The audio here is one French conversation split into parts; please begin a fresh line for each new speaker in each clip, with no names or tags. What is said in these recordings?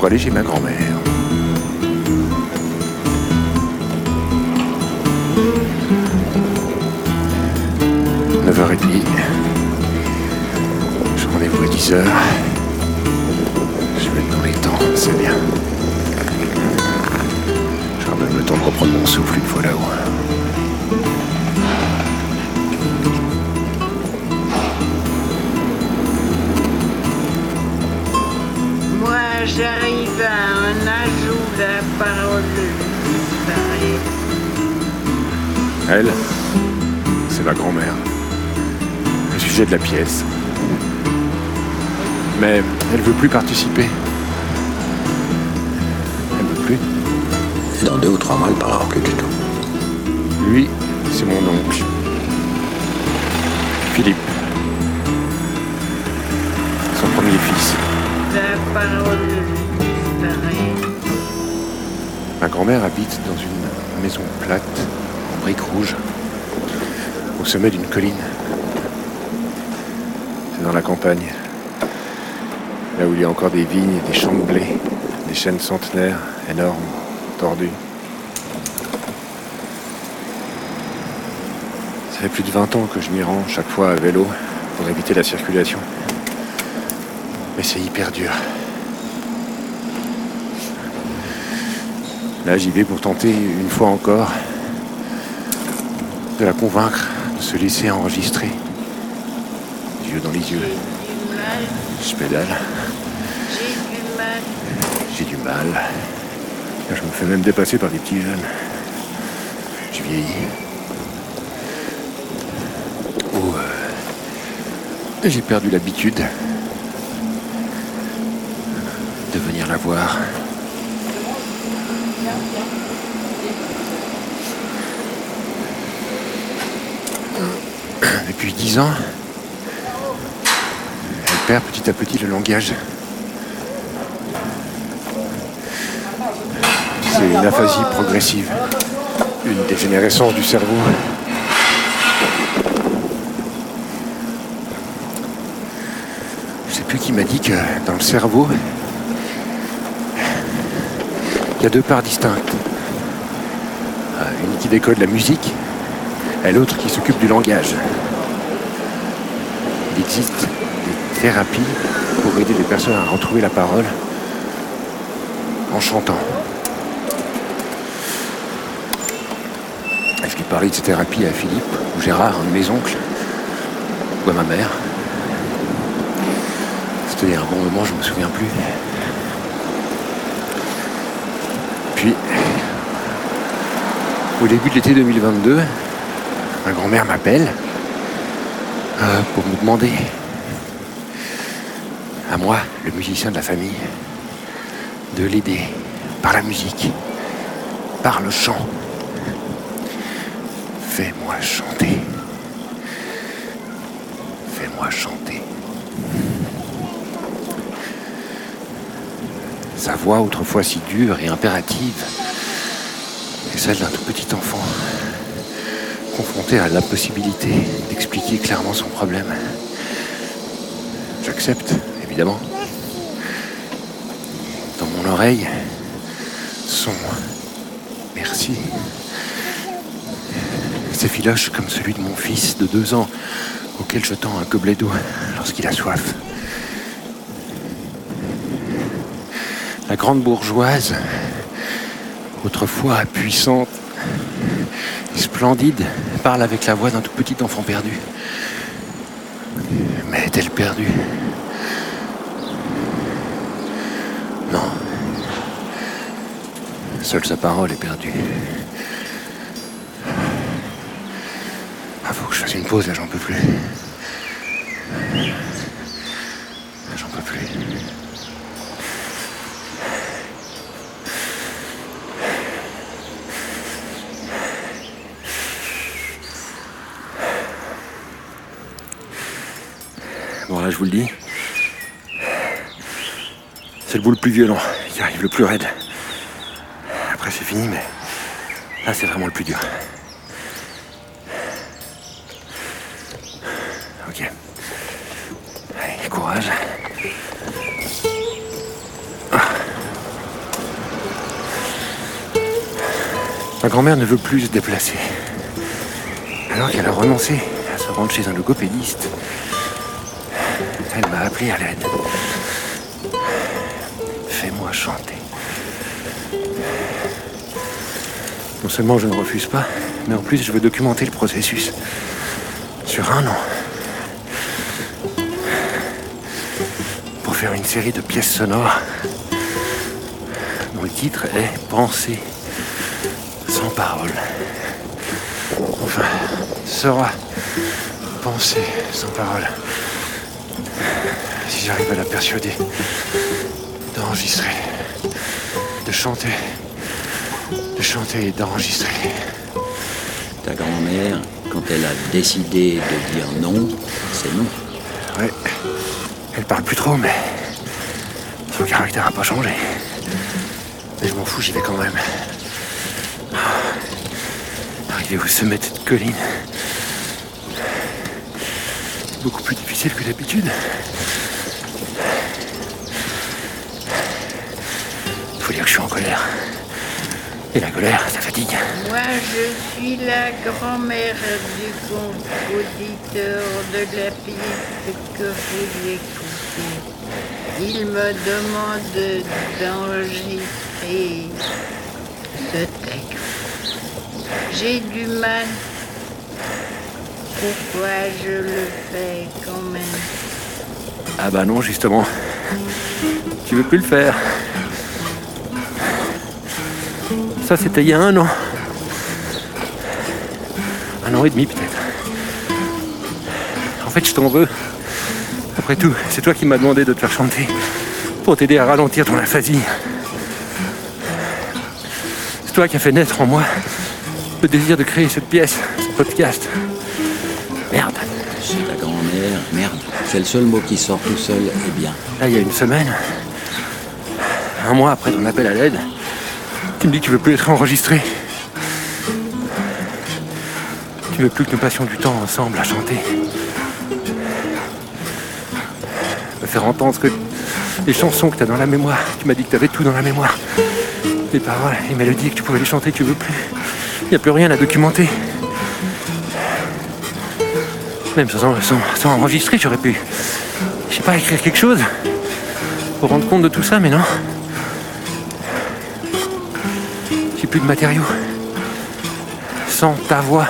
pour aller chez ma grand-mère. « participer. Elle veut plus.
Dans deux ou trois mois, il ne parlera plus du tout.
Lui, c'est mon oncle. Philippe. Son premier fils.
La parole disparaît.
Ma grand-mère habite dans une maison plate, en briques rouges, au sommet d'une colline. C'est dans la campagne, là où il y a encore des vignes des champs de blé, des chênes centenaires énormes, tordus. Ça fait plus de 20 ans que je m'y rends chaque fois à vélo pour éviter la circulation. Mais c'est hyper dur. Là, j'y vais pour tenter une fois encore de la convaincre de se laisser enregistrer. Les yeux dans les yeux. Je pédale,
j'ai du mal.
Je me fais même dépasser par des petits jeunes. Je vieillis. Oh, euh, j'ai perdu l'habitude de venir la voir. Depuis dix ans, elle perd petit à petit le langage. C'est une aphasie progressive, une dégénérescence du cerveau. Je sais plus qui m'a dit que dans le cerveau, il y a deux parts distinctes. Euh, Une qui décode la musique et l'autre qui s'occupe du langage. Il existe des thérapies pour aider les personnes à retrouver la parole en chantant. Est-ce qu'il parlait de ces thérapies à Philippe ou Gérard, un de mes oncles, ou à ma mère C'était un bon moment, je me souviens plus. Puis, au début de l'été 2022, ma grand-mère m'appelle euh, pour me demander, à moi, le musicien de la famille, de l'aider par la musique, par le chant. Fais-moi chanter. Fais-moi chanter. Sa voix, autrefois si dure et impérative, est celle d'un tout petit enfant, confronté à l'impossibilité d'expliquer clairement son problème. J'accepte, évidemment. Dans mon oreille, son merci s'effiloche comme celui de mon fils de deux ans, auquel je tends un gobelet d'eau lorsqu'il a soif. La grande bourgeoise, autrefois puissante et splendide, parle avec la voix d'un tout petit enfant perdu. Mais est-elle perdue? Non. Seule sa parole est perdue. Fasse une pause, là, j'en peux plus. J'en peux plus. Bon, là, je vous le dis. C'est le bout le plus violent qui arrive, le plus raide. Après, c'est fini, mais là, c'est vraiment le plus dur. Grand-mère ne veut plus se déplacer. Alors qu'elle a renoncé à se rendre chez un logopédiste. Elle m'a appelé à l'aide. Fais-moi chanter. Non seulement je ne refuse pas, mais en plus je veux documenter le processus. Sur un an. Pour faire une série de pièces sonores dont le titre est Pensée parole. Enfin, sera Pensée sans parole. Si j'arrive à la persuader d'enregistrer, de chanter, de chanter et d'enregistrer.
Ta grand-mère, quand elle a décidé de dire non, c'est non.
Ouais, elle parle plus trop, mais son caractère n'a pas changé. Mais je m'en fous, j'y vais quand même. Arriver au sommet de cette colline, beaucoup plus difficile que d'habitude. Faut dire que je suis en colère. Et la colère, ça fatigue.
Moi, je suis la grand-mère du compositeur de la pièce que vous écoutez. Il me demande d'enregistrer. J'ai du mal. Pourquoi je le fais quand même?
Ah bah non, justement. Tu veux plus le faire. Ça, c'était il y a un an. Un an et demi peut-être. En fait, je t'en veux. Après tout, c'est toi qui m'as demandé de te faire chanter pour t'aider à ralentir ton aphasie. C'est toi qui as fait naître en moi le désir de créer cette pièce, ce podcast. Merde.
C'est ta grand-mère, merde. C'est le seul mot qui sort tout seul et bien.
Là, il y a une semaine, un mois après ton appel à l'aide, tu me dis que tu veux plus être enregistré. Tu veux plus que nous passions du temps ensemble à chanter. Me faire entendre ce que les chansons que tu as dans la mémoire. Tu m'as dit que tu avais tout dans la mémoire. Les paroles, les mélodies, que tu pouvais les chanter, tu veux plus. Il n'y a plus rien à documenter. Même sans, enregistrer, j'aurais pu, je sais pas, écrire quelque chose pour rendre compte de tout ça, mais non. J'ai plus de matériaux. Sans ta voix,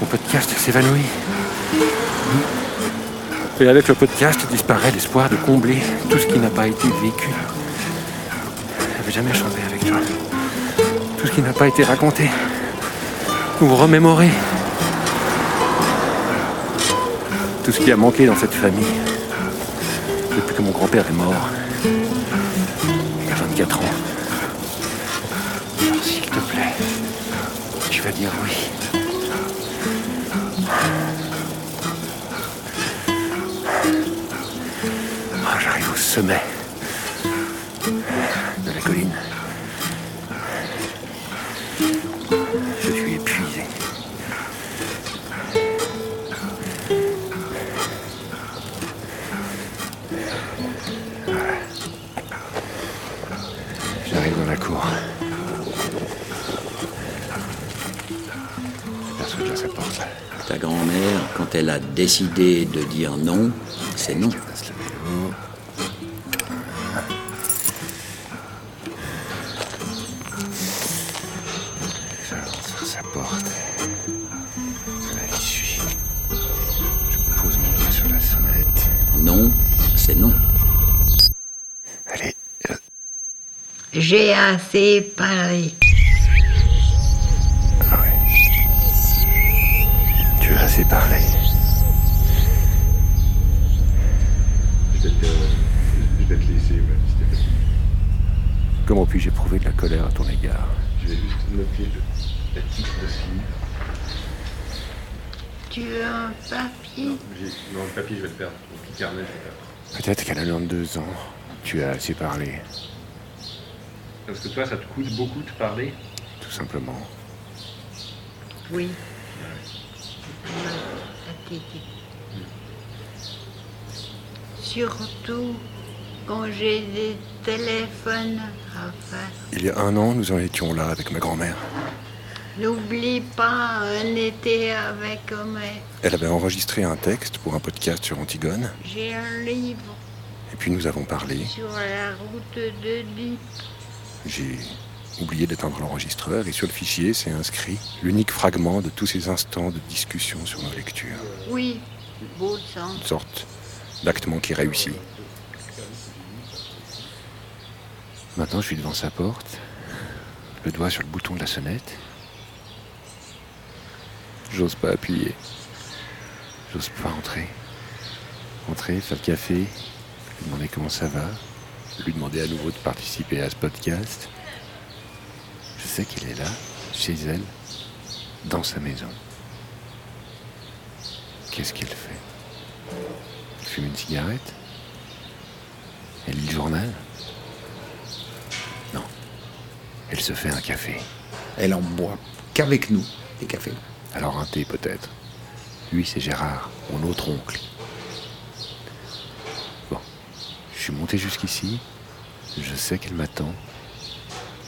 mon podcast s'évanouit. Et avec le podcast disparaît l'espoir de combler tout ce qui n'a pas été vécu. J'avais jamais chanté avec toi. Tout ce qui n'a pas été raconté ou remémoré. Tout ce qui a manqué dans cette famille depuis que mon grand-père est mort. Il a 24 ans. S'il te plaît, tu vas dire oui. J'arrive au sommet
elle a décidé de dire non, c'est non.
Je passe le vélo. J'avance vers sa porte. Je la suis. Je pose mon doigt sur la sonnette.
Non, c'est non.
Allez, euh,
J'ai assez parlé.
ah ouais. assez parlé.
Je vais te, je vais te laisser, même, Stéphanie.
Comment puis-je éprouver de la colère à ton égard?
Je vais juste noter le, titre de ce livre.
Tu veux un papier?
Non, le papier, je vais le perdre. Mon petit carnet, je vais le perdre.
Peut-être qu'à 92 ans, tu as assez parlé,
Parce que toi, ça te coûte beaucoup de parler?
Tout simplement.
Oui. Surtout quand j'ai des téléphones à faire.
Il y a un an, nous en étions là avec ma grand-mère.
N'oublie pas un été avec Homer.
Elle avait enregistré un texte pour un podcast sur Antigone,
J'ai un livre
et puis nous avons parlé.
sur la route de Dieppe.
J'ai oublié d'éteindre l'enregistreur et sur le fichier s'est inscrit l'unique fragment de tous ces instants de discussion sur nos lectures.
Oui, beau sang.
Une sorte d'actement qui réussit. Maintenant, je suis devant sa porte, le doigt sur le bouton de la sonnette. J'ose pas appuyer. J'ose pas entrer. Entrer, faire le café, lui demander comment ça va, lui demander à nouveau de participer à ce podcast. Je sais qu'il est là, chez elle, dans sa maison. Qu'est-ce qu'il fait? Fume une cigarette Elle lit le journal Non. Elle se fait un café.
Elle en boit qu'avec nous, des cafés.
Alors un thé peut-être. Lui, c'est Gérard, mon autre oncle. Bon, je suis monté jusqu'ici. Je sais qu'elle m'attend,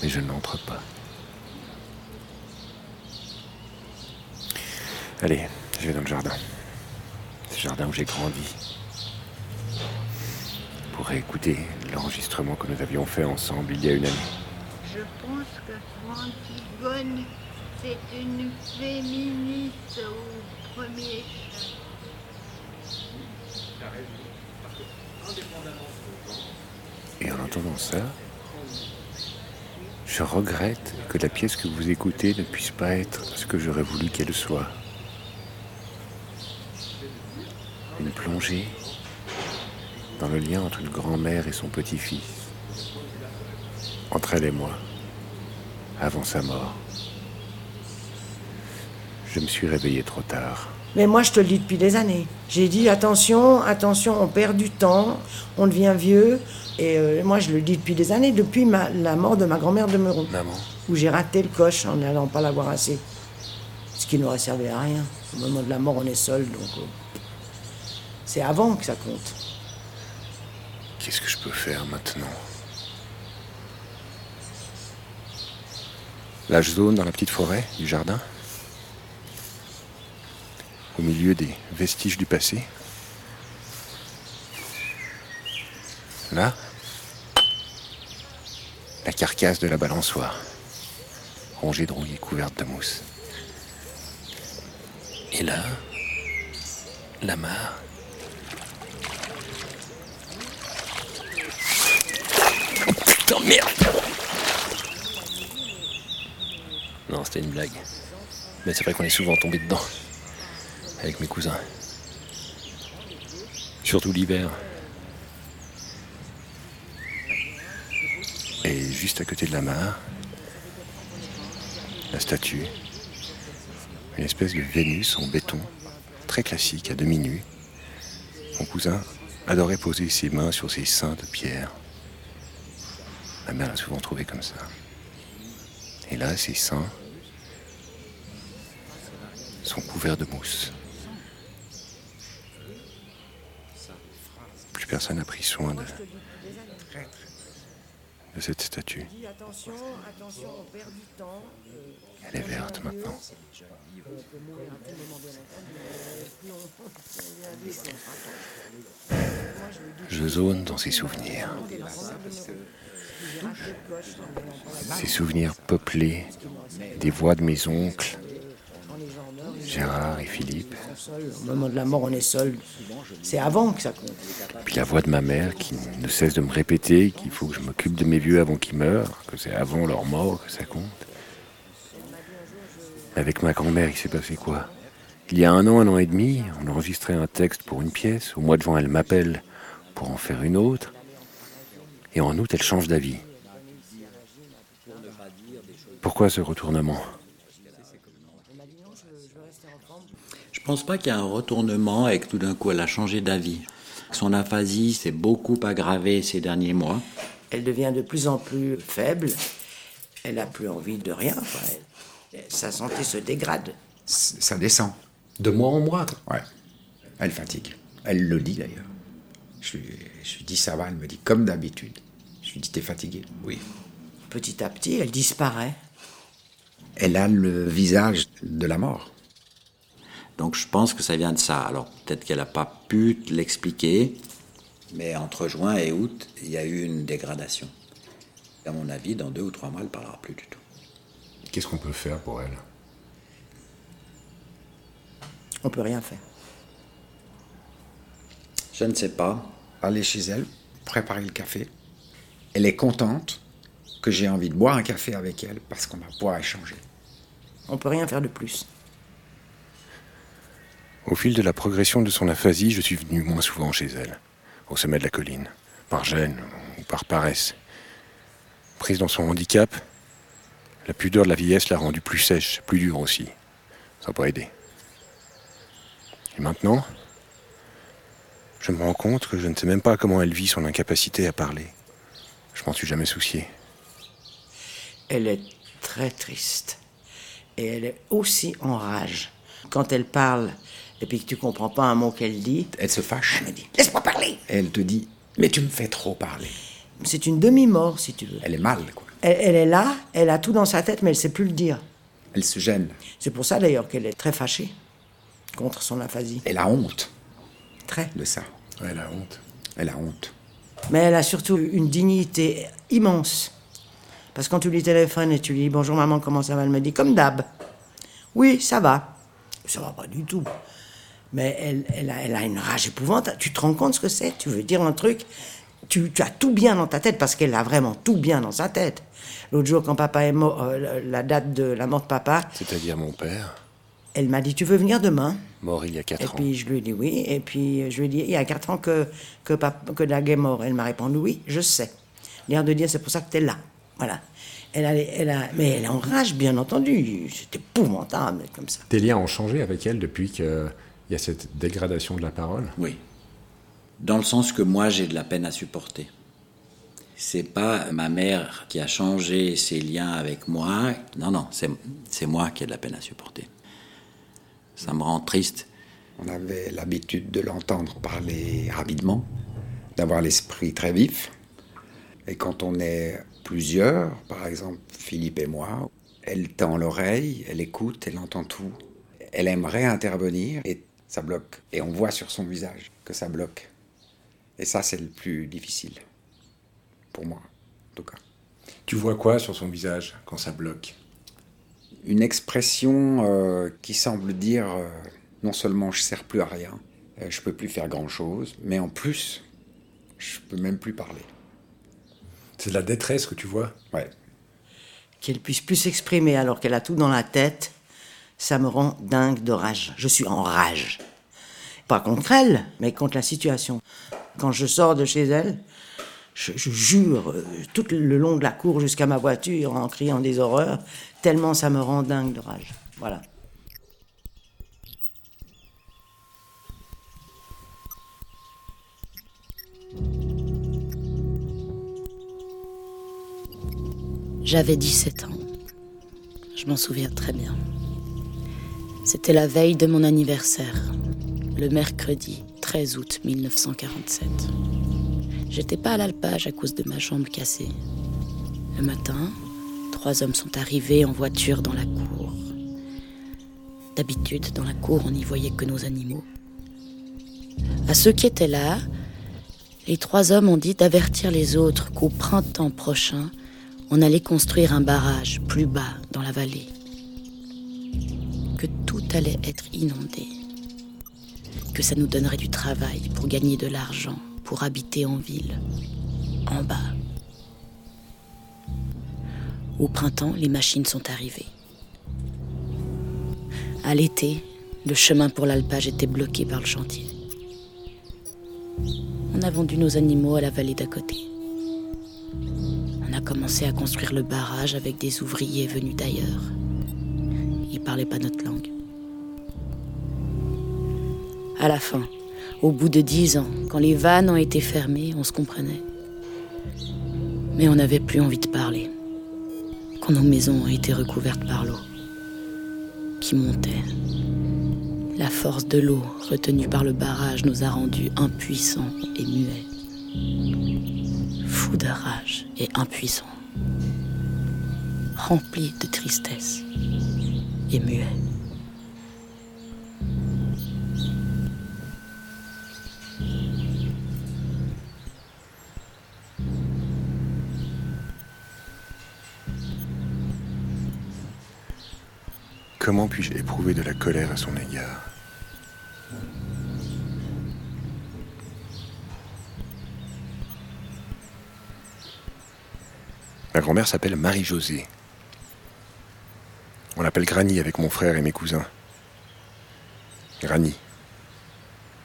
mais je n'entre pas. Allez, je vais dans le jardin. Le jardin où j'ai grandi. Pour écouter l'enregistrement que nous avions fait ensemble il y a une année.
Je pense que Antigone, c'est une féministe au premier chef.
Et en entendant ça, je regrette que la pièce que vous écoutez ne puisse pas être ce que j'aurais voulu qu'elle soit. Une plongée dans le lien entre une grand-mère et son petit-fils. Entre elle et moi, avant sa mort. Je me suis réveillé trop tard.
Mais moi, je te le dis depuis des années. J'ai dit attention, attention, on perd du temps, on devient vieux. Et euh, moi, je le dis depuis des années, depuis ma- la mort de ma grand-mère de Meuron,
Maman,
où j'ai raté le coche en n'allant pas la voir assez. Ce qui n'aurait servi à rien. Au moment de la mort, on est seul, donc euh, c'est avant que ça compte.
Qu'est-ce que je peux faire maintenant L'âge zone dans la petite forêt du jardin Au milieu des vestiges du passé Là La carcasse de la balançoire, rongée de rouille et couverte de mousse. Et là, la mare. Non, c'était une blague. Mais c'est vrai qu'on est souvent tombé dedans. Avec mes cousins. Surtout l'hiver. Et juste à côté de la mare, la statue. Une espèce de Vénus en béton, très classique, à demi nue. Mon cousin adorait poser ses mains sur ses seins de pierre. Ma mère l'a souvent trouvé comme ça. Et là, ses seins sont couverts de mousse. Plus personne n'a pris soin de, de cette statue.
temps.
Elle est verte maintenant. Je zone dans ses souvenirs. Ces souvenirs peuplés des voix de mes oncles, Gérard et Philippe,
Au moment de la mort, on est seul. C'est avant que ça compte.
puis la voix de ma mère qui ne cesse de me répéter qu'il faut que je m'occupe de mes vieux avant qu'ils meurent, que c'est avant leur mort que ça compte. Avec ma grand-mère, il s'est passé quoi? Il y a un an, un an et demi, on enregistrait un texte pour une pièce. Au mois de juin, elle m'appelle pour en faire une autre. Et en août, elle change d'avis. Pourquoi ce retournement?
Pense pas qu'il y a un retournement et que tout d'un coup elle a changé d'avis. Son aphasie s'est beaucoup aggravée ces derniers mois.
Elle devient de plus en plus faible. Elle n'a plus envie de rien. Sa santé se dégrade.
Ça descend.
De mois en mois
Ouais. Elle fatigue. Elle le dit d'ailleurs. Je lui, je lui dis ça va, elle me dit comme d'habitude. Je lui dis t'es fatigué Oui.
Petit à petit, elle disparaît.
Elle a le visage de la mort.
Donc je pense que ça vient de ça. Alors peut-être qu'elle n'a pas pu l'expliquer, mais entre juin et août, il y a eu une dégradation. À mon avis, dans deux ou trois mois, elle ne parlera plus du tout.
Qu'est-ce qu'on peut faire pour elle?
On peut rien faire.
Je ne sais pas.
Aller chez elle, préparer le café. Elle est contente que j'ai envie de boire un café avec elle parce qu'on va pouvoir échanger.
On peut rien faire de plus.
Au fil de la progression de son aphasie, je suis venu moins souvent chez elle, au sommet de la colline, par gêne ou par paresse. Prise dans son handicap, la pudeur de la vieillesse l'a rendue plus sèche, plus dure aussi. Ça n'a pas aidé. Et maintenant, je me rends compte que je ne sais même pas comment elle vit son incapacité à parler. Je m'en suis jamais soucié.
Elle est très triste. Et elle est aussi en rage. Quand elle parle, et puis que tu comprends pas un mot qu'elle dit,
Elle se fâche.
elle me dit Laisse-moi parler
Et elle te dit mais tu me fais trop parler.
C'est une demi-mort, si tu veux.
Elle est mal quoi.
Elle, elle est là, elle a tout dans sa tête, mais elle sait plus le dire.
Elle se gêne.
C'est pour ça d'ailleurs qu'elle est très fâchée contre son aphasie.
Elle a honte
Très.
de ça.
Ouais, la honte.
Elle a honte.
Mais elle a surtout une dignité immense. Parce que quand tu lui téléphones et tu lui dis bonjour maman, comment ça va? Elle me dit comme d'hab. Oui, ça va. Ça va pas du tout. Mais elle, elle, a, elle a une rage épouvantable. Tu te rends compte ce que c'est? Tu veux dire un truc? Tu, tu as tout bien dans ta tête parce qu'elle a vraiment tout bien dans sa tête. L'autre jour, quand papa est mort, euh, la date de la mort de papa,
C'est-à-dire mon père,
elle m'a dit Tu veux venir demain?
Mort il y a
Et
quatre ans.
puis je lui ai dit oui. Et puis je lui ai dit il y a quatre ans que, que, pap- que Dag est mort. Elle m'a répondu oui, je sais. L'air de dire c'est pour ça que tu es là. Voilà. Elle a, elle a, mais elle est en rage, bien entendu. C'est épouvantable d'être comme ça.
Tes liens ont changé avec elle depuis qu'il y a cette dégradation de la parole
Oui. Dans le sens que moi, j'ai de la peine à supporter. C'est pas ma mère qui a changé ses liens avec moi. Non, non, c'est c'est moi qui ai de la peine à supporter. Ça me rend triste.
On avait l'habitude de l'entendre parler rapidement, d'avoir l'esprit très vif. Et quand on est plusieurs, par exemple Philippe et moi, elle tend l'oreille, elle écoute, elle entend tout. Elle aimerait intervenir et ça bloque. Et on voit sur son visage que ça bloque. Et ça, c'est le plus difficile. Pour moi, en tout cas.
Tu vois quoi sur son visage quand ça bloque?
Une expression euh, qui semble dire euh, non seulement je sers plus à rien, euh, je peux plus faire grand chose, mais en plus, je peux même plus parler.
C'est de la détresse que tu vois?
Ouais.
Qu'elle puisse plus s'exprimer alors qu'elle a tout dans la tête, ça me rend dingue de rage. Je suis en rage. Pas contre elle, mais contre la situation. Quand je sors de chez elle, je, jure euh, tout le long de la cour jusqu'à ma voiture en criant des horreurs, tellement ça me rend dingue de rage. Voilà.
J'avais 17 ans. Je m'en souviens très bien. C'était la veille de mon anniversaire, le mercredi 13 août 1947. J'étais pas à l'alpage à cause de ma jambe cassée. Le matin, trois hommes sont arrivés en voiture dans la cour. D'habitude, dans la cour, on n'y voyait que nos animaux. À ceux qui étaient là, les trois hommes ont dit d'avertir les autres qu'au printemps prochain, on allait construire un barrage plus bas dans la vallée. Que tout allait être inondé. Que ça nous donnerait du travail pour gagner de l'argent, pour habiter en ville, en bas. Au printemps, les machines sont arrivées. À l'été, Le chemin pour l'alpage était bloqué par le chantier. On a vendu nos animaux à la vallée d'à côté. On a commencé à construire le barrage avec des ouvriers venus d'ailleurs. Parlaient pas notre langue. À la fin, au bout de dix ans, quand les vannes ont été fermées, on se comprenait. Mais on n'avait plus envie de parler. Quand nos maisons ont été recouvertes par l'eau, qui montait. La force de l'eau retenue par le barrage nous a rendus impuissants et muets. Fous de rage et impuissants. Remplis de tristesse
Comment puis-je éprouver de la colère à son égard? Ma grand-mère s'appelle Marie-Josée. On l'appelle Granny avec mon frère et mes cousins. Granny.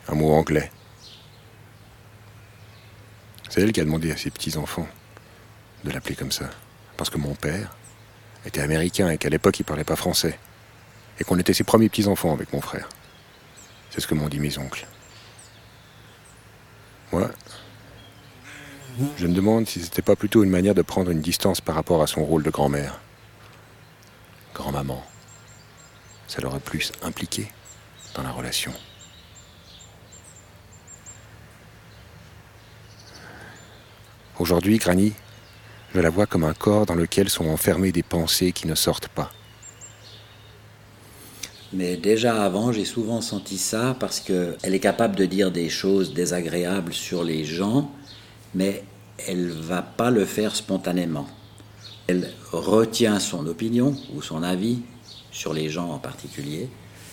Un mot anglais. C'est elle qui a demandé à ses petits-enfants de l'appeler comme ça. Parce que mon père était américain et qu'à l'époque il parlait pas français et qu'on était ses premiers petits-enfants avec mon frère. C'est ce que m'ont dit mes oncles. Moi, je me demande si c'était pas plutôt une manière de prendre une distance par rapport à son rôle de grand-mère. Grand-maman. Ça l'aurait plus impliqué dans la relation. Aujourd'hui, Granny, je la vois comme un corps dans lequel sont enfermées des pensées qui ne sortent pas.
Mais déjà avant, j'ai souvent senti ça parce qu'elle est capable de dire des choses désagréables sur les gens, mais elle va pas le faire spontanément. Elle retient son opinion ou son avis sur les gens en particulier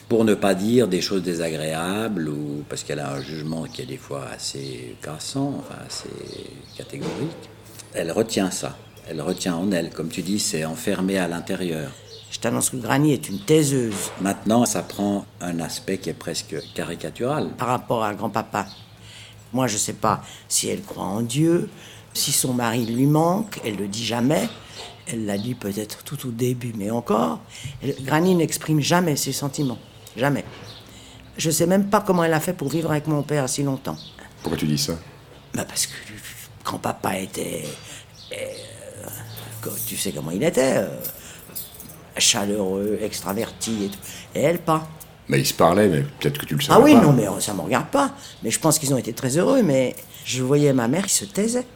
pour ne pas dire des choses désagréables ou parce qu'elle a un jugement qui est des fois assez cassant, enfin assez catégorique. Elle retient ça. Elle retient en elle. Comme tu dis, c'est enfermé à l'intérieur.
Je t'annonce que Granny est une taiseuse.
Maintenant, ça prend un aspect qui est presque caricatural.
Par rapport à grand-papa. Moi, je ne sais pas si elle croit en Dieu, si son mari lui manque, elle le dit jamais. Elle l'a dit peut-être tout au début, mais encore. Granny n'exprime jamais ses sentiments. Jamais. Je ne sais même pas comment elle a fait pour vivre avec mon père si longtemps.
Pourquoi tu dis ça?
Bah Parce que grand-papa était. Euh, tu sais comment il était euh, chaleureux, extraverti et tout. Et elle, pas.
Mais ils se parlaient, mais peut-être que tu le savais
Ah oui,
pas.
non, mais ça me regarde pas. Mais je pense qu'ils ont été très heureux, mais je voyais ma mère qui se taisait.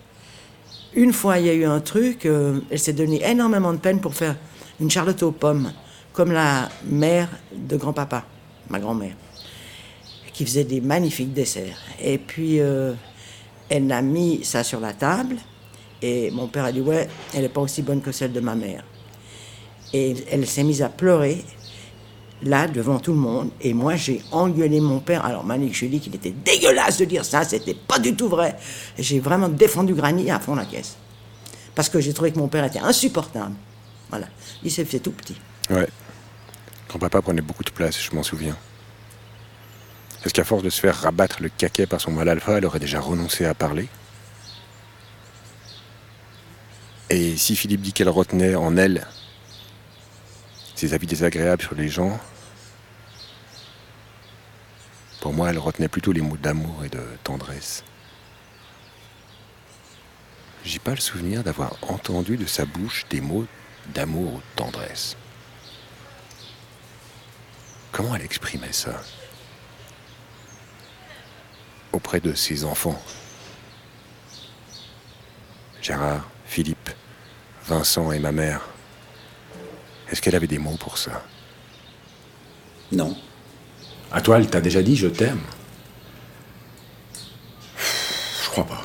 Une fois, il y a eu un truc, euh, elle s'est donné énormément de peine pour faire une charlotte aux pommes, comme la mère de grand-papa, ma grand-mère, qui faisait des magnifiques desserts. Et puis, euh, elle a mis ça sur la table, et mon père a dit, ouais, elle n'est pas aussi bonne que celle de ma mère. Et elle s'est mise à pleurer, là, devant tout le monde. Et moi, j'ai engueulé mon père. Alors, Malik, je lui ai dit qu'il était dégueulasse de dire ça, c'était pas du tout vrai. J'ai vraiment défendu Granny à fond la caisse. Parce que j'ai trouvé que mon père était insupportable. Voilà. Il s'est fait tout petit.
Ouais. Grand-papa prenait beaucoup de place, je m'en souviens. Est-ce qu'à force de se faire rabattre le caquet par son mal alpha, elle aurait déjà renoncé à parler? Et si Philippe dit qu'elle retenait en elle ses avis désagréables sur les gens, pour moi, elle retenait plutôt les mots d'amour et de tendresse. J'ai pas le souvenir d'avoir entendu de sa bouche des mots d'amour ou de tendresse. Comment elle exprimait ça? Auprès de ses enfants. Gérard, Philippe, Vincent et ma mère. Est-ce qu'elle avait des mots pour ça?
Non.
À toi, elle t'a déjà dit je t'aime
Je crois pas.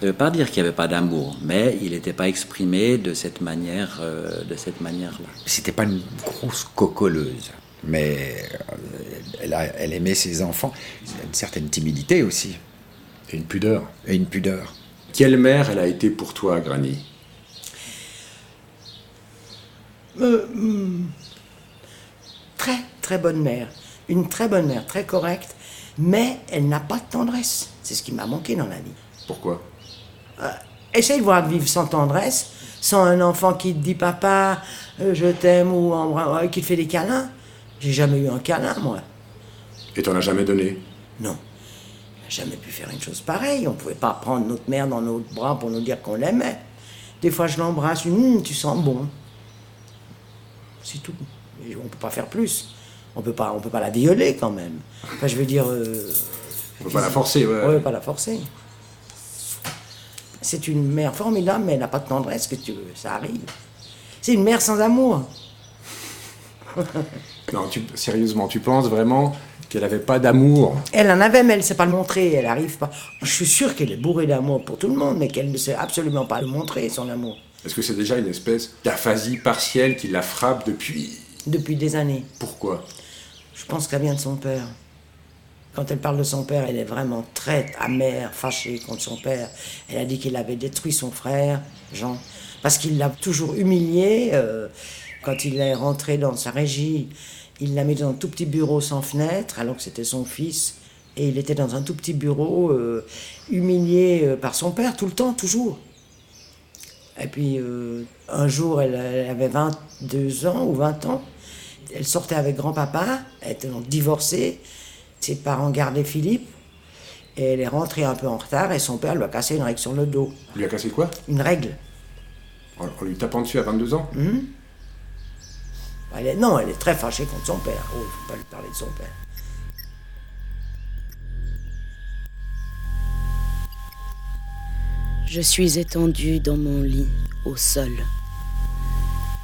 Ça ne veut pas dire qu'il n'y avait pas d'amour, mais il n'était pas exprimé de cette manière, euh, de cette manière-là.
C'était pas une grosse cocoleuse. Mais euh, elle, a- elle aimait ses enfants. Il y a une certaine timidité aussi.
Et une pudeur.
Et une pudeur.
Quelle mère elle a été pour toi, Granny?
Euh, hmm, très, très bonne mère. Une très bonne mère, très correcte, mais elle n'a pas de tendresse. C'est ce qui m'a manqué dans la vie.
Pourquoi?
Essaye de voir vivre sans tendresse, sans un enfant qui te dit papa, euh, je t'aime ou euh, qui te fait des câlins. J'ai jamais eu un câlin, moi.
Et t'en as jamais donné?
Non. On jamais pu faire une chose pareille. On ne pouvait pas prendre notre mère dans nos bras pour nous dire qu'on l'aimait. Des fois, je l'embrasse, Hum, tu sens bon. C'est tout. Et on ne peut pas faire plus. On peut pas, on peut pas la violer quand même. Enfin, je veux dire. euh,
On peut pas la forcer, ouais.
on peut pas la forcer. C'est une mère formidable, mais elle n'a pas de tendresse, que tu veux. Ça arrive. C'est une mère sans amour.
Non, tu- sérieusement, tu penses vraiment qu'elle avait pas d'amour?
Elle en avait, mais elle ne sait pas le montrer. Elle arrive pas. Je suis sûr qu'elle est bourrée d'amour pour tout le monde, mais qu'elle ne sait absolument pas le montrer, son amour.
Est-ce que c'est déjà une espèce d'aphasie partielle qui la frappe depuis
Depuis des années.
Pourquoi?
Je pense qu'elle vient de son père. Quand elle parle de son père, elle est vraiment très amère, fâchée contre son père. Elle a dit qu'il avait détruit son frère, Jean, parce qu'il l'a toujours humilié. euh, quand il est rentré dans sa régie, il l'a mis dans un tout petit bureau sans fenêtre, alors que c'était son fils. Et il était dans un tout petit bureau, euh, humilié euh, par son père, tout le temps, toujours. Et puis, euh, un jour, elle, elle avait 22 ans ou 20 ans. Elle sortait avec grand-papa, elle était donc divorcée. Ses parents gardaient Philippe. Et elle est rentrée un peu en retard et son père lui a cassé une règle sur le dos.
Il lui a cassé quoi?
Une règle.
en, en lui tapant dessus à 22 ans?
Elle est, non, elle est très fâchée contre son père. Oh, il ne faut pas lui parler de son père.
Je suis étendue dans mon lit, au sol.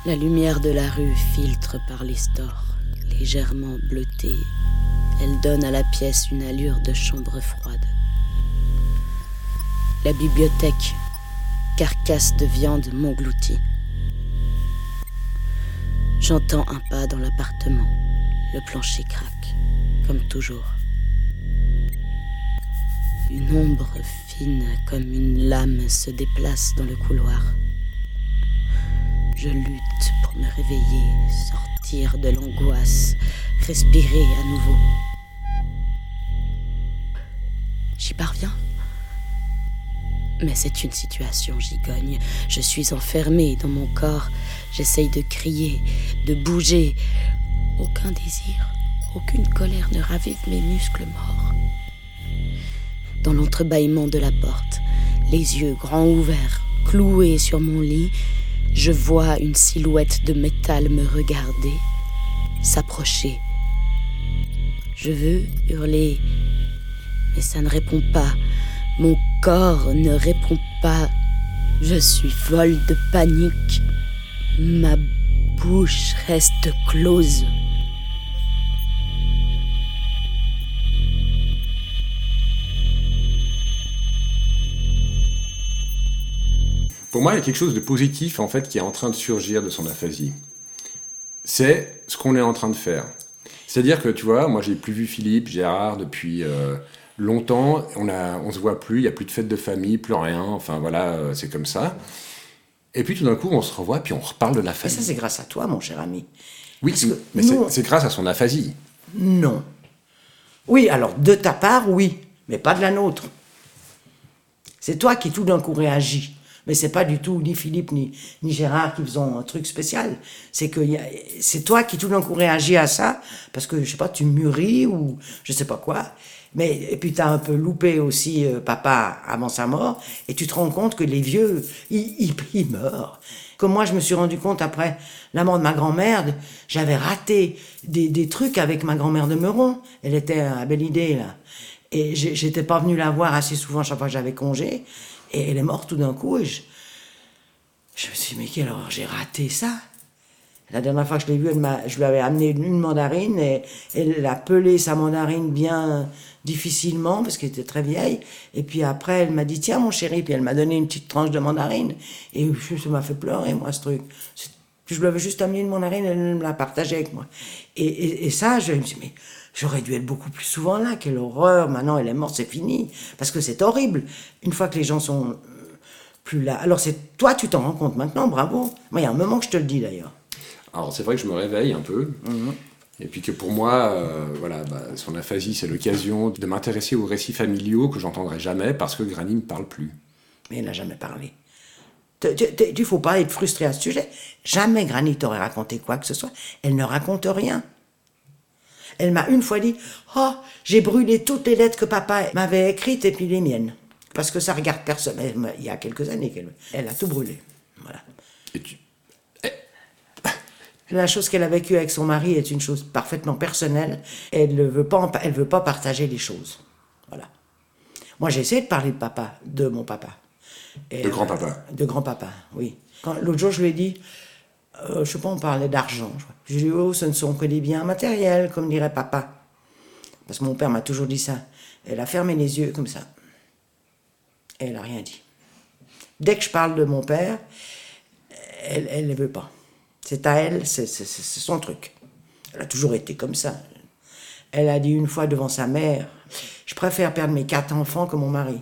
La lumière de la rue filtre par les stores, légèrement bleutée. Elle donne à la pièce une allure de chambre froide. La bibliothèque, carcasse de viande m'engloutit. J'entends un pas dans l'appartement. Le plancher craque, comme toujours. Une ombre fine comme une lame se déplace dans le couloir. Je lutte pour me réveiller, sortir de l'angoisse, respirer à nouveau. J'y parviens. Mais c'est une situation gigogne. Je suis enfermée dans mon corps. J'essaye de crier, de bouger. Aucun désir, aucune colère ne ravive mes muscles morts dans l'entrebâillement de la porte, les yeux grands ouverts, cloués sur mon lit, je vois une silhouette de métal me regarder, s'approcher. Je veux hurler, mais ça ne répond pas. Mon corps ne répond pas. Je suis folle de panique. Ma bouche reste close.
Pour moi, il y a quelque chose de positif en fait qui est en train de surgir de son aphasie. C'est ce qu'on est en train de faire. C'est-à-dire que tu vois, moi j'ai plus vu Philippe, Gérard depuis euh, longtemps. On a, on se voit plus. Il y a plus de fête de famille, plus rien. Enfin voilà, euh, c'est comme ça. Et puis tout d'un coup, on se revoit, puis on reparle de la
Et
famille.
ça, c'est grâce à toi, mon cher ami.
oui,
parce que
mais
nous-
c'est grâce à son aphasie.
Non. Oui, alors de ta part, oui, mais pas de la nôtre. C'est toi qui tout d'un coup réagis. Mais c'est pas du tout ni Philippe ni, ni Gérard qui faisons un truc spécial. C'est que c'est toi qui tout d'un coup réagis à ça parce que je sais pas, tu mûris ou je sais pas quoi. Mais et puis t'as un peu loupé aussi euh, papa avant sa mort et tu te rends compte que les vieux ils, ils, meurent. Comme moi je me suis rendu compte après la mort de ma grand-mère, j'avais raté des, des trucs avec ma grand-mère de Meuron. Elle était à Belle Idée là. Et j'étais pas venu la voir assez souvent chaque fois que j'avais congé. Et elle est morte tout d'un coup. Et je, je me suis dit, mais quelle horreur, j'ai raté ça. La dernière fois que je l'ai vue, elle je lui avais amené une, mandarine et elle a pelé sa mandarine bien difficilement parce qu'elle était très vieille. Et puis après, elle m'a dit, tiens mon chéri, puis elle m'a donné une petite tranche de mandarine. Et ça m'a fait pleurer, moi, ce truc. Je lui avais juste amené une mandarine, elle me l'a partagée avec moi. Et, et- et ça, je me suis dit, mais j'aurais dû être beaucoup plus souvent là, quelle horreur, maintenant elle est morte, c'est fini. Parce que c'est horrible, une fois que les gens sont euh, plus là. Alors c'est toi, tu t'en rends compte maintenant, bravo. Moi, il y a un moment que je te le dis d'ailleurs.
Alors c'est vrai que je me réveille un peu.
Et puis que pour moi, euh, voilà, bah, son aphasie, c'est l'occasion de m'intéresser aux récits familiaux que j'entendrai jamais parce que Granny ne parle plus.
Mais elle n'a jamais parlé. Il ne faut pas être frustré à ce sujet. Jamais Granny t'aurait raconté quoi que ce soit. Elle ne raconte rien. Elle m'a une fois dit Oh, j'ai brûlé toutes les lettres que papa m'avait écrites et puis les miennes. Parce que ça regarde personne. Il y a quelques années qu'elle elle a tout brûlé. Voilà.
Et tu...
La chose qu'elle a vécue avec son mari est une chose parfaitement personnelle. Elle ne veut pas, elle veut pas partager les choses. Voilà. Moi, j'ai essayé de parler de papa, de mon papa.
de grand-papa.
de grand-papa, oui. L'autre jour, je lui ai dit, euh, je sais pas, on parlait d'argent. Je lui ai dit, oh, ce ne sont que des biens matériels, comme dirait papa. Parce que mon père m'a toujours dit ça. Elle a fermé les yeux comme ça. Et elle n'a rien dit. Dès que je parle de mon père, elle ne veut pas. C'est à elle, c'est son truc. Elle a toujours été comme ça. Elle a dit une fois devant sa mère, je préfère perdre mes quatre enfants que mon mari.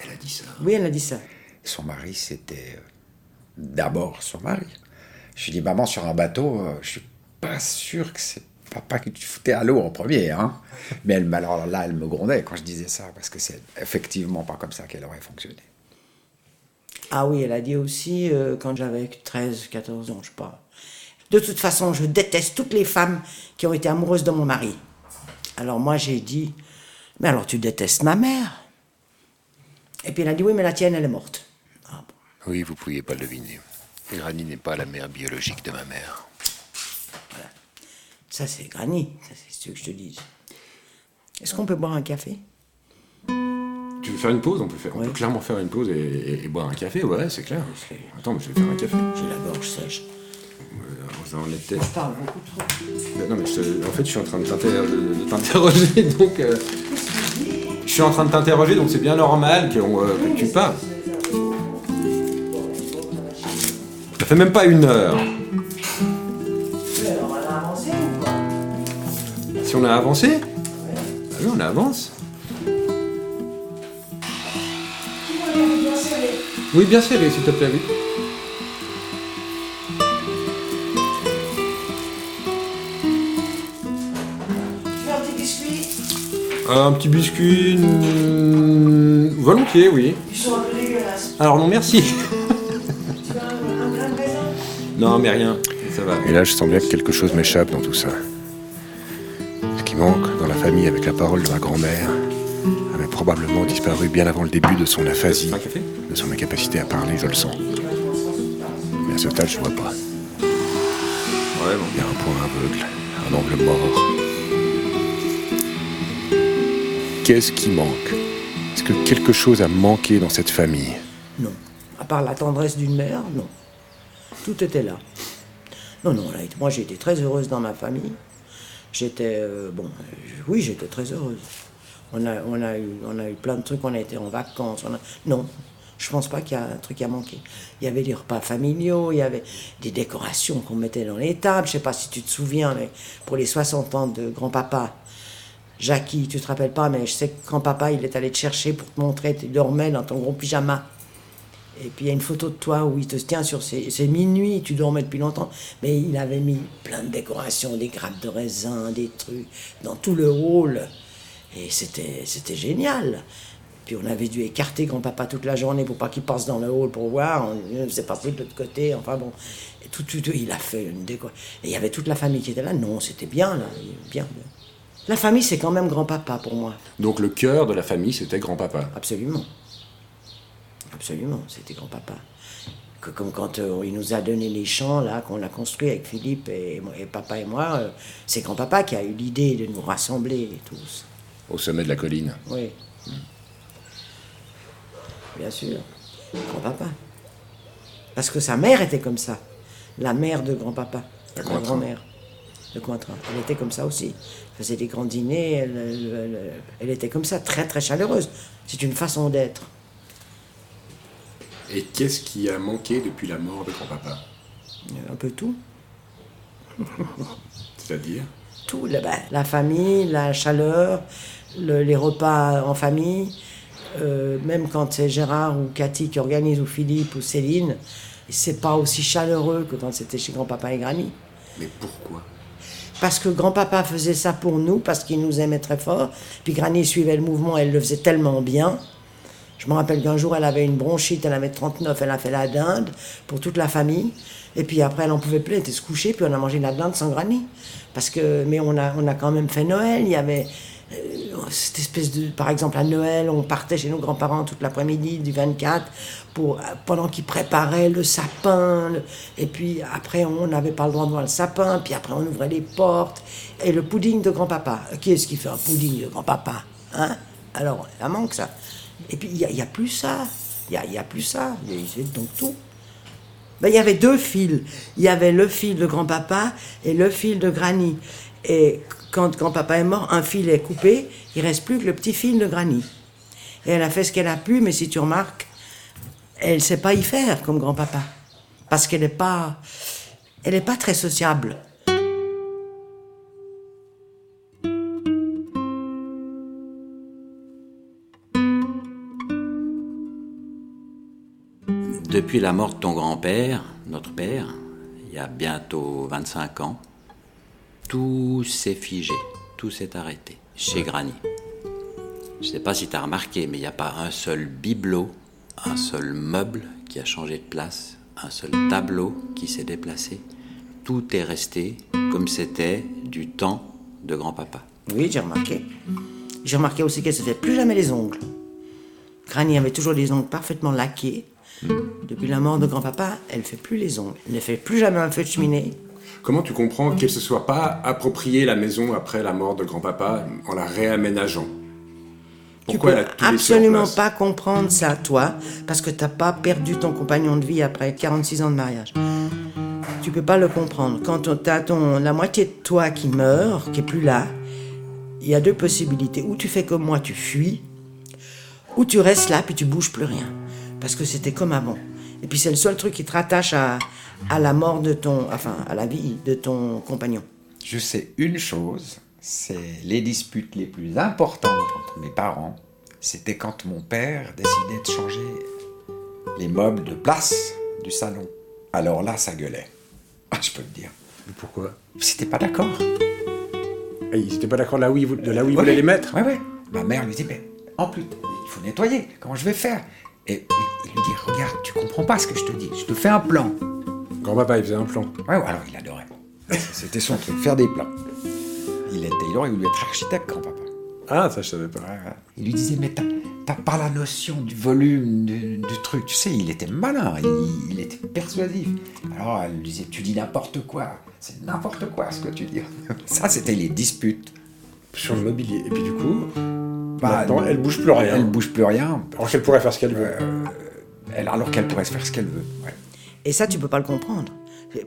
Elle a dit ça
Oui, elle a dit ça.
Son mari, c'était euh, d'abord son mari. Je lui ai dit, maman, sur un bateau, euh, je suis pas sûr que c'est papa qui tu foutais à l'eau en premier. Hein. Mais elle, alors là, elle me grondait quand je disais ça, parce que c'est effectivement pas comme ça qu'elle aurait fonctionné.
Ah oui, elle a dit aussi, euh, quand j'avais 13, 14 ans, je sais pas. De toute façon, je déteste toutes les femmes qui ont été amoureuses de mon mari. Alors moi, j'ai dit, mais alors tu détestes ma mère? Et puis elle a dit, oui, mais la tienne, elle est morte.
Ah oui, vous pouviez pas le deviner. Granny n'est pas la mère biologique de ma mère.
Voilà. Ça, c'est Granny, c'est ce que je te dis. Est-ce qu'on peut boire un café?
Tu veux faire une pause? On peut, faire, on peut clairement faire une pause et, boire un café, ouais, c'est clair. Attends, mais je vais faire un café.
J'ai la gorge sèche.
Ça en était.
Je parle beaucoup trop.
Non, mais en fait, je suis en train de t'interroger, donc. Euh, je suis en train de t'interroger, donc c'est bien normal que, euh, que tu parles. Fait même pas une heure. Si on a avancé bah oui, on avance. Oui, bien serré, s'il te plaît, oui.
un petit biscuit
Un petit biscuit. Volontiers, oui.
Ils sont un peu dégueulasses.
Alors, non, merci. Non, mais rien. Ça va.
Et là, je sens bien que quelque chose m'échappe dans tout ça. Ce qui manque dans la famille avec la parole de ma grand-mère avait probablement disparu bien avant le début de son aphasie. De son incapacité à parler, je le sens. Mais à ce stade, je vois pas.
Ouais, bon.
Il y a un point aveugle, un angle mort. Qu'est-ce qui manque? Est-ce que quelque chose a manqué dans cette famille?
Non. À part la tendresse d'une mère, non. Tout était là. Non, non, moi j'ai été très heureuse dans ma famille. J'étais, euh, bon, euh, oui, j'étais très heureuse. On a, on, a eu, on a eu plein de trucs, on a été en vacances. On a... Non, je pense pas qu'il y a un truc à manquer. Il y avait des repas familiaux, il y avait des décorations qu'on mettait dans les tables. Je sais pas si tu te souviens, mais pour les 60 ans de grand-papa, Jackie, tu te rappelles pas, mais je sais que grand-papa, il est allé te chercher pour te montrer, tu dormais dans ton gros pyjama. Et puis il y a une photo de toi où il te tient sur ses, minuit, tu dormais depuis longtemps, mais il avait mis plein de décorations, des grappes de raisin, des trucs, dans tout le hall. Et c'était, c'était génial. Puis on avait dû écarter grand-papa toute la journée pour pas qu'il passe dans le hall pour voir. On s'est pas pris de l'autre côté. Enfin bon, et tout, tout, tout, il a fait une déco. Et il y avait toute la famille qui était là. Non, c'était bien, là. Bien, bien. La famille, c'est quand même grand-papa pour moi.
Donc le cœur de la famille, c'était grand-papa
Absolument. Absolument, c'était grand-papa. Comme quand euh, il nous a donné les champs, là, qu'on a construit avec Philippe et, et papa et moi, euh, c'est grand-papa qui a eu l'idée de nous rassembler tous.
Au sommet de la colline
Oui bien sûr, grand-papa. Parce que sa mère était comme ça, la mère de grand-papa,
la
grand-mère de Cointrin. Elle était comme ça aussi. Elle faisait des grands dîners, elle, était comme ça, très très chaleureuse. C'est une façon d'être.
Et qu'est-ce qui a manqué depuis la mort de grand-papa
Un peu tout.
C'est-à-dire
Tout, la, ben, la, famille, la chaleur, les repas en famille, euh, même quand c'est Gérard ou Cathy qui organise, ou Philippe ou Céline, c'est pas aussi chaleureux que quand c'était chez grand-papa et granny.
Mais pourquoi?
Parce que grand-papa faisait ça pour nous, parce qu'il nous aimait très fort. Puis Granny suivait le mouvement, elle le faisait tellement bien. Je me rappelle qu'un jour, elle avait une bronchite, elle avait 39, elle a fait la dinde pour toute la famille. Et puis après, elle en pouvait plus, elle était se coucher, puis on a mangé la dinde sans Granny. Parce que, mais on a, on a quand même fait Noël, il y avait euh, cette espèce de. Par exemple, à Noël, on partait chez nos grands-parents toute l'après-midi du 24 pour, pendant qu'ils préparaient le sapin. et puis après, on n'avait pas le droit de voir le sapin, puis après, on ouvrait les portes. Et le pudding de grand-papa. Qui est-ce qui fait un pudding de grand-papa Hein? Alors, ça manque ça. Et puis, il n'y a, a plus ça. Il n'y a, a plus ça. Il donc tout. Ben, il y avait deux fils. Il y avait le fil de grand-papa et le fil de Granny. Et quand grand-papa est mort, un fil est coupé, il reste plus que le petit fil de Granny. Et elle a fait ce qu'elle a pu, mais si tu remarques, elle ne sait pas y faire comme grand-papa. Parce qu'elle n'est pas, elle est pas très sociable.
Depuis la mort de ton grand-père, notre père, il y a bientôt 25 ans, tout s'est figé, tout s'est arrêté chez Granny. Je ne sais pas si tu as remarqué, mais il n'y a pas un seul bibelot, un seul meuble qui a changé de place, un seul tableau qui s'est déplacé. Tout est resté comme c'était du temps de grand-papa.
Oui, j'ai remarqué. J'ai remarqué aussi qu'elle ne se fait plus jamais les ongles. Granny avait toujours les ongles parfaitement laqués. Depuis la mort de grand-papa, elle ne fait plus les ongles. Elle ne fait plus jamais un feu de cheminée.
Comment tu comprends qu'elle se soit pas appropriée la maison après la mort de grand-papa en la réaménageant? Pourquoi
tu
elle
peux
a tout
absolument pas comprendre ça, toi, parce que t'as pas perdu ton compagnon de vie après 46 ans de mariage. Tu peux pas le comprendre. Quand on- t'as ton, la moitié de toi qui meurt, qui est plus là, il y a deux possibilités. Ou tu fais comme moi, tu fuis, ou tu restes là puis tu bouges plus rien. Parce que c'était comme avant. Et puis c'est le seul truc qui te rattache à, à la mort de ton, enfin, à la vie de ton compagnon.
Je sais une chose, c'est les disputes les plus importantes entre mes parents, c'était quand mon père décidait de changer les meubles de place du salon. Alors là, ça gueulait. Ah, je peux te dire.
Pourquoi?
C'était pas d'accord.
Et Ils n'étaient pas d'accord là où ils vou- de là où ils
Ouais,
voulaient
ouais.
les mettre?
Ouais, ouais. Ma mère lui dit, mais en plus, il faut nettoyer. Comment je vais faire? Et il lui dit, regarde, tu comprends pas ce que je te dis. Je te fais un plan.
Grand-papa, il faisait un plan.
Ouais, ouais, alors il adorait. C'était son truc, faire des plans. Il, était, il aurait voulu être architecte, grand-papa.
Ah, ça je savais pas.
Il lui disait, mais t'as t'as pas la notion du volume du, du truc. Tu sais, il était malin, il, il était persuasif. Alors elle lui disait, tu dis n'importe quoi. C'est n'importe quoi ce que tu dis. Ça, c'était les disputes.
Sur le mobilier. Et puis du coup,
Bah,
maintenant, elle bouge plus rien.
Elle bouge plus rien.
Alors qu'elle pourrait faire ce qu'elle veut.
Elle, alors qu'elle pourrait se faire ce qu'elle veut. ouais.
Et ça, tu peux pas le comprendre.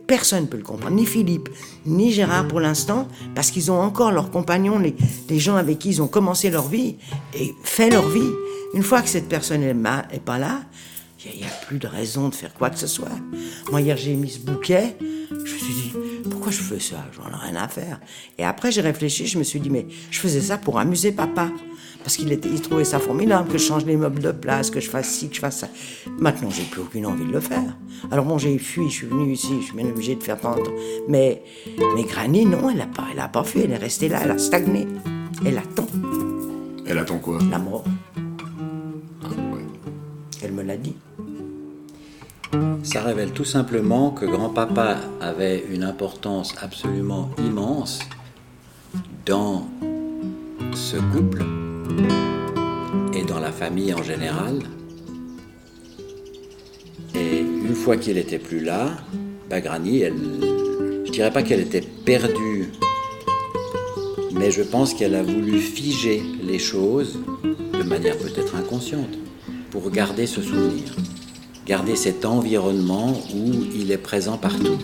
Personne ne peut le comprendre, ni Philippe, ni Gérard pour l'instant, parce qu'ils ont encore leurs compagnons, les, les gens avec qui ils ont commencé leur vie et fait leur vie. Une fois que cette personne n'est pas là, il n'y a, plus de raison de faire quoi que ce soit. Moi, hier, j'ai mis ce bouquet, je me suis dit, pourquoi je fais ça? J'en ai rien à faire. Et après, j'ai réfléchi, je me suis dit, mais je faisais ça pour amuser papa. Parce qu'il était, il trouvait ça formidable que je change les meubles de place, que je fasse ci, que je fasse ça. Maintenant, j'ai plus aucune envie de le faire. Alors bon, j'ai fui, je suis venu ici, je suis bien obligé de faire pendre. Mais, mais Granny, non, elle n'a pas, elle a pas fui, elle est restée là, elle a stagné. Elle attend
Elle attend quoi?
La mort.
Ah, ouais.
Elle me l'a dit.
Ça révèle tout simplement que grand-papa avait une importance absolument immense dans ce couple et dans la famille en général. Et une fois qu'il était plus là, Granny, elle, je dirais pas qu'elle était perdue, mais je pense qu'elle a voulu figer les choses de manière peut-être inconsciente pour garder ce souvenir garder cet environnement où il est présent partout.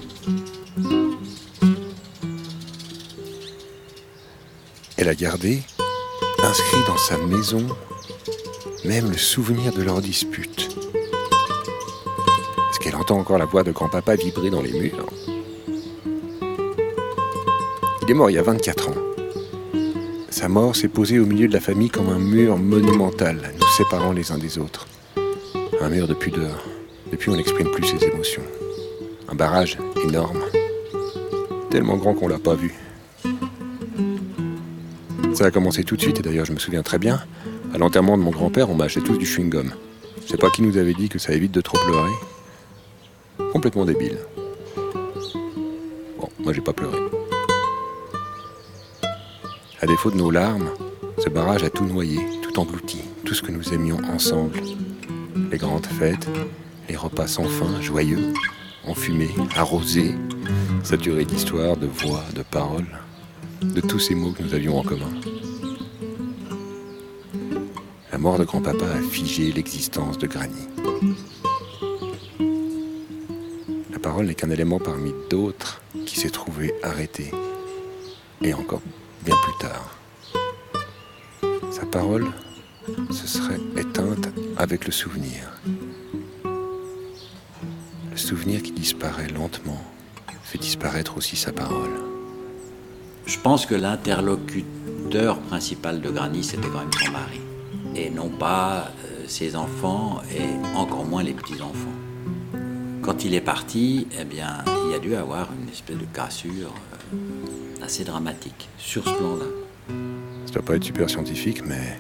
Elle a gardé, inscrit dans sa maison, même le souvenir de leur dispute. Est-ce qu'elle entend encore la voix de grand-papa vibrer dans les murs? Il est mort il y a 24 ans. Sa mort s'est posée au milieu de la famille comme un mur monumental, nous séparant les uns des autres. Un mur de pudeur. Depuis, on n'exprime plus ses émotions. Un barrage énorme. Tellement grand qu'on l'a pas vu.
Ça a commencé tout de suite, et d'ailleurs je me souviens très bien, à l'enterrement de mon grand-père, on m'a acheté tous du chewing-gum. Je sais pas qui nous avait dit que ça évite de trop pleurer. Complètement débile. Bon, moi j'ai pas pleuré. À défaut de nos larmes, ce barrage a tout noyé, tout englouti, tout ce que nous aimions ensemble. Les grandes fêtes, les repas sans fin, joyeux, enfumés, arrosés, saturés d'histoires, de voix, de paroles, de tous ces mots que nous avions en commun. La mort de grand-papa a figé l'existence de Granny. La parole n'est qu'un élément parmi d'autres qui s'est trouvé arrêté, et encore bien plus tard. Sa parole se serait éteinte avec le souvenir. Le souvenir qui disparaît lentement fait disparaître aussi sa parole.
Je pense que l'interlocuteur principal de Granny, c'était quand même son mari. Et non pas euh, ses enfants et encore moins les petits-enfants. Quand il est parti, eh bien, il a dû avoir une espèce de cassure euh, assez dramatique sur ce plan-là.
Ça doit pas être super scientifique, mais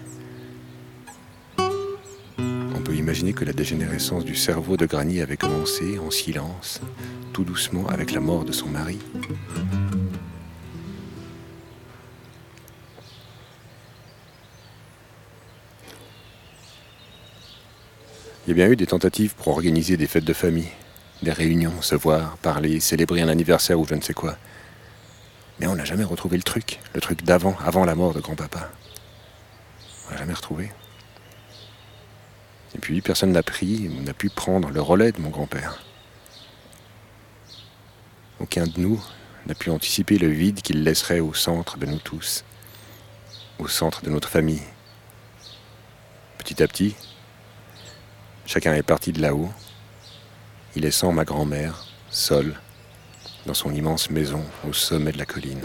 on peut imaginer que la dégénérescence du cerveau de Granny avait commencé en silence, tout doucement, avec la mort de son mari. Il y a bien eu des tentatives pour organiser des fêtes de famille, des réunions, se voir, parler, célébrer un anniversaire ou je ne sais quoi. Mais on n'a jamais retrouvé le truc, le truc d'avant, avant la mort de grand-papa. On l'a jamais retrouvé. Et puis personne n'a pris, n'a pu prendre le relais de mon grand-père. Aucun de nous n'a pu anticiper le vide qu'il laisserait au centre de nous tous, au centre de notre famille. Petit à petit, chacun est parti de là-haut, y laissant ma grand-mère, seule, dans son immense maison au sommet de la colline.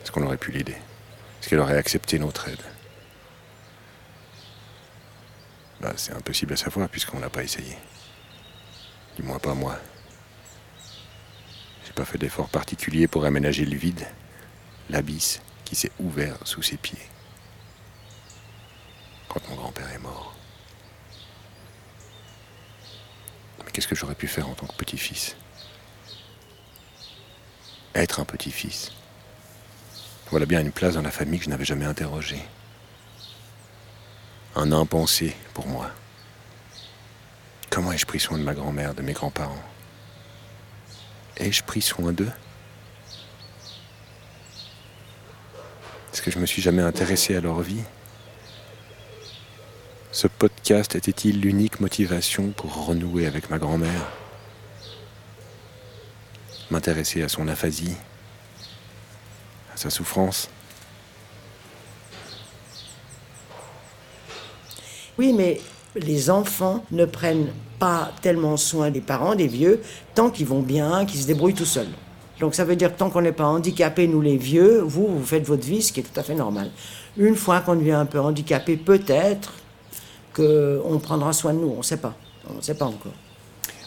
Est-ce qu'on aurait pu l'aider? Est-ce qu'elle aurait accepté notre aide? Bah, C'est impossible à savoir puisqu'on n'a pas essayé. Du moins pas moi. J'ai pas fait d'effort particulier pour aménager le vide, l'abysse qui s'est ouvert sous ses pieds. Quand mon grand-père est mort. Mais qu'est-ce que j'aurais pu faire en tant que petit-fils? Être un petit-fils. Voilà bien une place dans la famille que je n'avais jamais interrogée. Un impensé pour moi. Comment ai-je pris soin de ma grand-mère, de mes grands-parents? Ai-je pris soin d'eux? Est-ce que je me suis jamais intéressé à leur vie? Ce podcast était-il l'unique motivation pour renouer avec ma grand-mère? M'intéresser à son aphasie, à sa souffrance?
Oui, mais les enfants ne prennent pas tellement soin des parents, des vieux, tant qu'ils vont bien, qu'ils se débrouillent tout seuls. Donc ça veut dire que tant qu'on n'est pas handicapé, nous les vieux, vous, vous faites votre vie, ce qui est tout à fait normal. Une fois qu'on devient un peu handicapé, peut-être qu'on prendra soin de nous, on ne sait pas. On ne sait pas encore.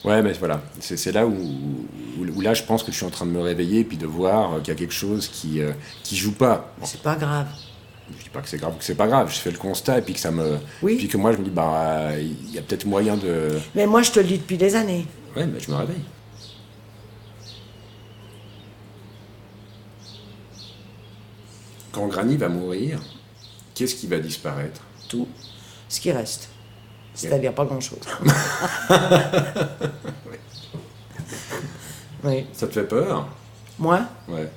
Ouais, mais voilà, c'est là où, où, où là je pense que je suis en train de me réveiller puis de voir euh, qu'il y a quelque chose qui euh, qui joue pas.
C'est pas grave.
je dis pas que c'est grave ou que c'est pas grave, je fais le constat et puis que ça me
Oui.
puis que moi je me dis bah euh, il y a peut-être moyen de
Mais moi, je te le dis depuis des années.
ouais, mais je me réveille. Quand Granny va mourir, qu'est-ce qui va disparaître?
Tout ce qui reste. C'est-à-dire pas grand-chose. oui.
Ça te fait peur?
Moi,
Ouais.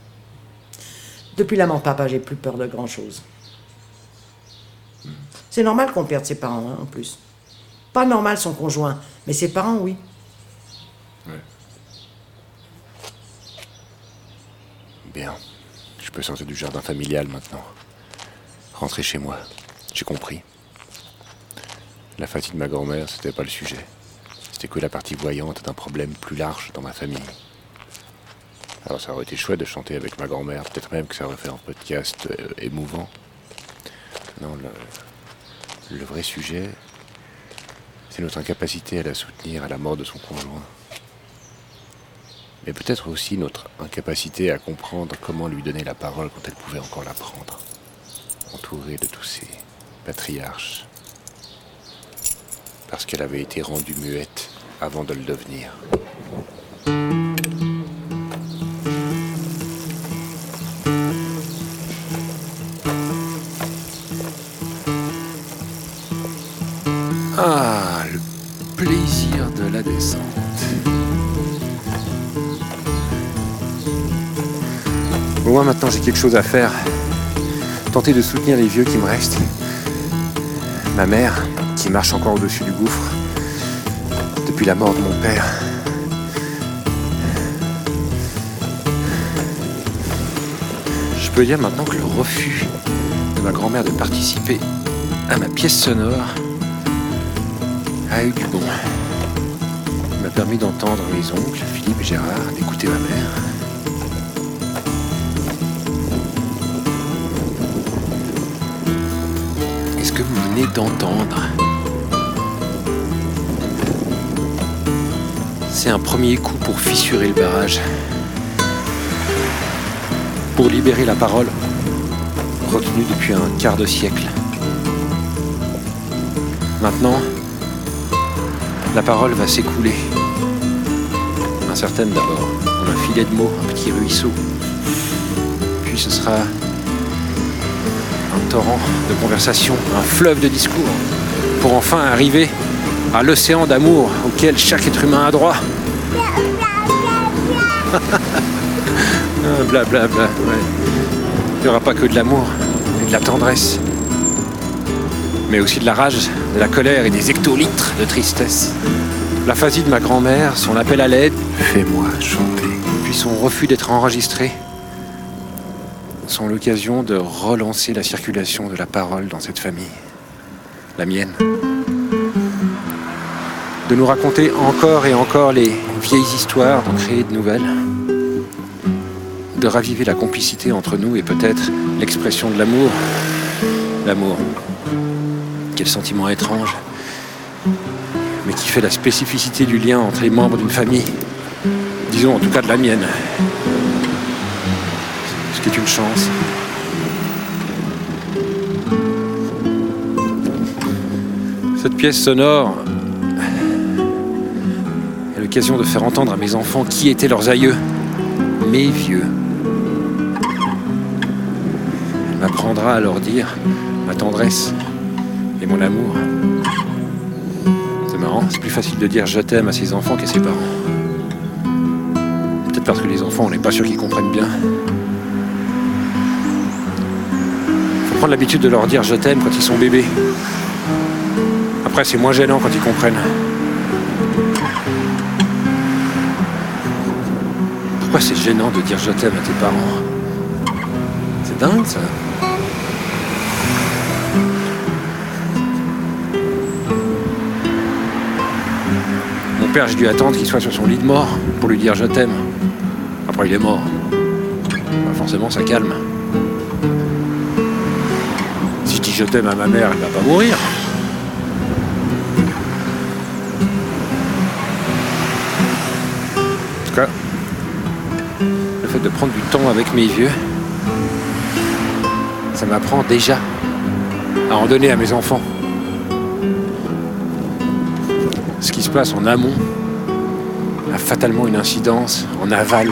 depuis la mort de papa, j'ai plus peur de grand-chose. C'est normal qu'on perde ses parents, hein, en plus. Pas normal son conjoint, mais ses parents, oui.
Ouais.
Bien. Je peux sortir du jardin familial maintenant. Rentrer chez moi. J'ai compris. La fatigue de ma grand-mère, c'était pas le sujet. C'était que la partie voyante d'un problème plus large dans ma famille. Alors ça aurait été chouette de chanter avec ma grand-mère, peut-être même que ça aurait fait un podcast euh, émouvant. Non, le, le vrai sujet, c'est notre incapacité à la soutenir à la mort de son conjoint.
mais peut-être aussi notre incapacité à comprendre comment lui donner la parole quand elle pouvait encore la prendre, entourée de tous ces patriarches, parce qu'elle avait été rendue muette avant de le devenir. Ah, le plaisir de la descente.
Moins maintenant j'ai quelque chose à faire. Tenter de soutenir les vieux qui me restent. Ma mère, qui marche encore au-dessus du gouffre. Depuis la mort de mon père. Je peux dire maintenant que le refus de ma grand-mère de participer à ma pièce sonore a eu du bon. Il m'a permis d'entendre mes oncles, Philippe et Gérard, d'écouter ma mère. Et ce que vous venez d'entendre, un premier coup pour fissurer le barrage, pour libérer la parole, retenue depuis un quart de siècle. Maintenant, la parole va s'écouler. Incertaine d'abord, un filet de mots, un petit ruisseau. Puis ce sera un torrent de conversation, un fleuve de discours, pour enfin arriver à l'océan d'amour auquel chaque être humain a droit. Blablabla, bla, ouais. Il n'y aura pas que de l'amour et de la tendresse, mais aussi de la rage, de la colère et des hectolitres de tristesse. L'aphasie de ma grand-mère, son appel à l'aide,
Fais-moi chanter.
puis son refus d'être enregistré, sont l'occasion de relancer la circulation de la parole dans cette famille, la mienne. De nous raconter encore et encore les vieilles histoires, d'en créer de nouvelles. De raviver la complicité entre nous et peut-être l'expression de l'amour. L'amour. Quel sentiment étrange, mais qui fait la spécificité du lien entre les membres d'une famille. Disons en tout cas de la mienne. Ce qui est une chance. Cette pièce sonore l'occasion de faire entendre à mes enfants qui étaient leurs aïeux, mes vieux. Elle m'apprendra à leur dire ma tendresse et mon amour. C'est marrant, c'est plus facile de dire je t'aime à ses enfants qu'à ses parents. Peut-être parce que les enfants, on n'est pas sûr qu'ils comprennent bien. Faut prendre l'habitude de leur dire je t'aime quand ils sont bébés. Après, c'est moins gênant quand ils comprennent. C'est gênant de dire je t'aime à tes parents C'est dingue ça. Mon père, j'ai dû attendre qu'il soit sur son lit de mort pour lui dire je t'aime. Après, il est mort. Bah, forcément, ça calme. Si je dis je t'aime à ma mère, elle va pas mourir. De prendre du temps avec mes vieux, ça m'apprend déjà à en donner à mes enfants. Ce qui se passe en amont a fatalement une incidence en aval.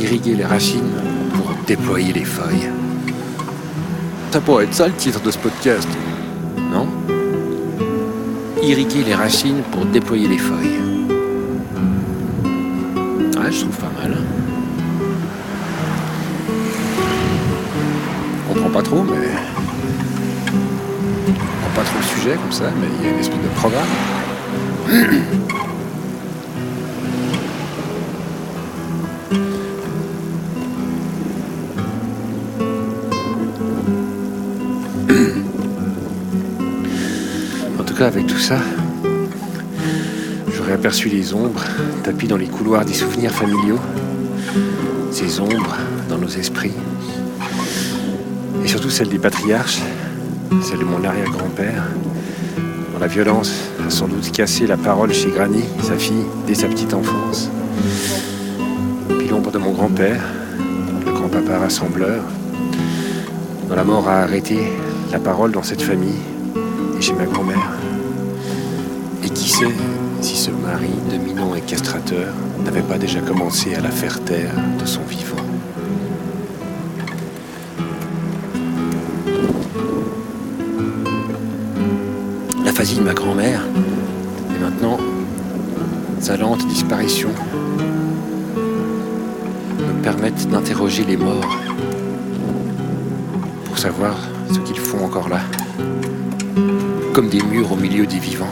Irriguer les racines pour déployer les feuilles. Ça pourrait être ça le titre de ce podcast, non? Irriguer les racines pour déployer les feuilles. Je trouve pas mal. On comprend pas trop, mais pas trop le sujet comme ça, mais il y a une espèce de programme. en tout cas, avec tout ça, j'aurais aperçu les ombres tapis dans les couloirs des souvenirs familiaux. Ces ombres dans nos esprits. Et surtout celles des patriarches celle de mon arrière-grand-père, dont la violence a sans doute cassé la parole chez Granny, sa fille, dès sa petite enfance. Puis l'ombre de mon grand-père, le grand-papa rassembleur, dont la mort a arrêté la parole dans cette famille et chez ma grand-mère. Et qui sait ce mari dominant et castrateur n'avait pas déjà commencé à la faire taire de son vivant. L'aphasie de ma grand-mère et maintenant sa lente disparition me permettent d'interroger les morts pour savoir ce qu'ils font encore là, comme des murs au milieu des vivants.